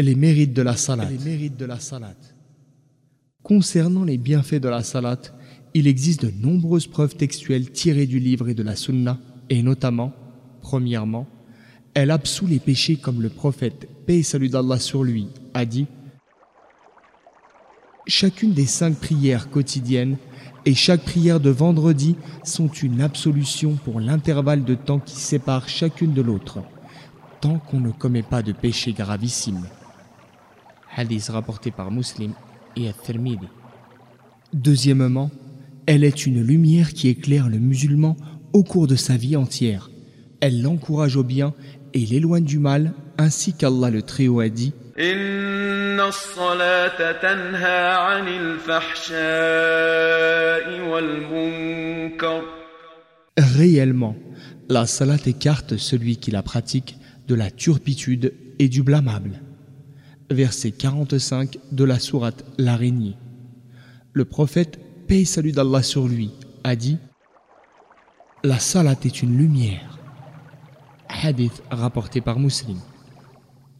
Les mérites de la salat. Concernant les bienfaits de la salat, il existe de nombreuses preuves textuelles tirées du livre et de la sunna, et notamment, premièrement, elle absout les péchés comme le prophète, paix et salut d'Allah sur lui, a dit Chacune des cinq prières quotidiennes et chaque prière de vendredi sont une absolution pour l'intervalle de temps qui sépare chacune de l'autre, tant qu'on ne commet pas de péché gravissime. Hadith rapporté par Muslim et At-Tirmidhi. Deuxièmement, elle est une lumière qui éclaire le musulman au cours de sa vie entière. Elle l'encourage au bien et l'éloigne du mal, ainsi qu'Allah le Très-Haut a dit Réellement, la salat écarte celui qui la pratique de la turpitude et du blâmable. Verset 45 de la sourate L'araignée. Le prophète, paix et salut d'Allah sur lui, a dit La salat est une lumière. Hadith rapporté par Muslim.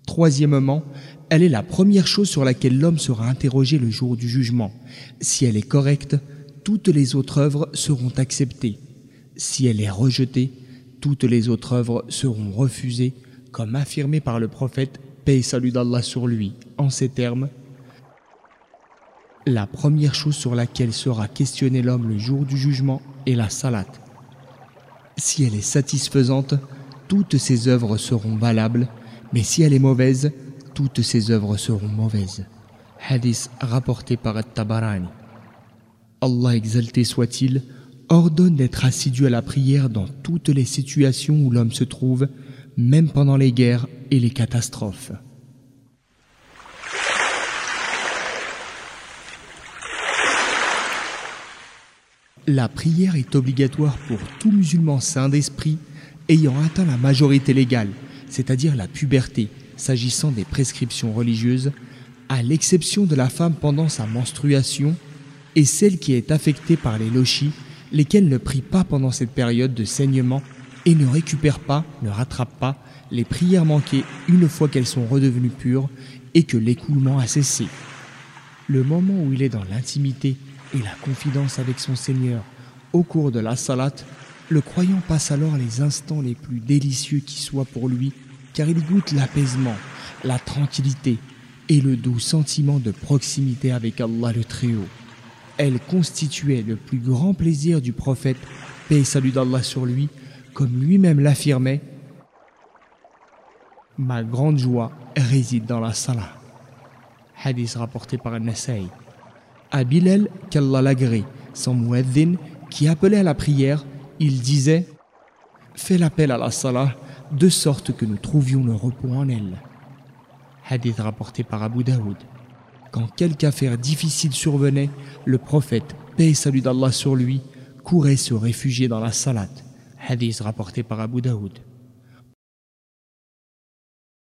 Troisièmement, elle est la première chose sur laquelle l'homme sera interrogé le jour du jugement. Si elle est correcte, toutes les autres œuvres seront acceptées. Si elle est rejetée, toutes les autres œuvres seront refusées, comme affirmé par le prophète, salut d'Allah sur lui, en ces termes. La première chose sur laquelle sera questionné l'homme le jour du jugement est la salat. Si elle est satisfaisante, toutes ses œuvres seront valables mais si elle est mauvaise, toutes ses œuvres seront mauvaises. Hadith rapporté par At-Tabarani. Allah exalté soit-il, ordonne d'être assidu à la prière dans toutes les situations où l'homme se trouve, même pendant les guerres et les catastrophes. La prière est obligatoire pour tout musulman saint d'esprit ayant atteint la majorité légale, c'est-à-dire la puberté, s'agissant des prescriptions religieuses, à l'exception de la femme pendant sa menstruation et celle qui est affectée par les lochis, lesquels ne prient pas pendant cette période de saignement et ne récupèrent pas, ne rattrapent pas les prières manquées une fois qu'elles sont redevenues pures et que l'écoulement a cessé. Le moment où il est dans l'intimité et la confidence avec son Seigneur au cours de la salat le croyant passe alors les instants les plus délicieux qui soient pour lui, car il goûte l'apaisement, la tranquillité et le doux sentiment de proximité avec Allah le Très-Haut. Elle constituait le plus grand plaisir du prophète, paix et salut d'Allah sur lui, comme lui-même l'affirmait Ma grande joie réside dans la salah. Hadith rapporté par Al-Nasai. À Bilal, qu'Allah l'agrée, son mueddin, qui appelait à la prière, il disait Fais l'appel à la salah de sorte que nous trouvions le repos en elle. Hadith rapporté par Abu Daoud. Quand quelque affaire difficile survenait, le prophète, paix et salut d'Allah sur lui, courait se réfugier dans la salat. Hadith rapporté par Abu Daoud.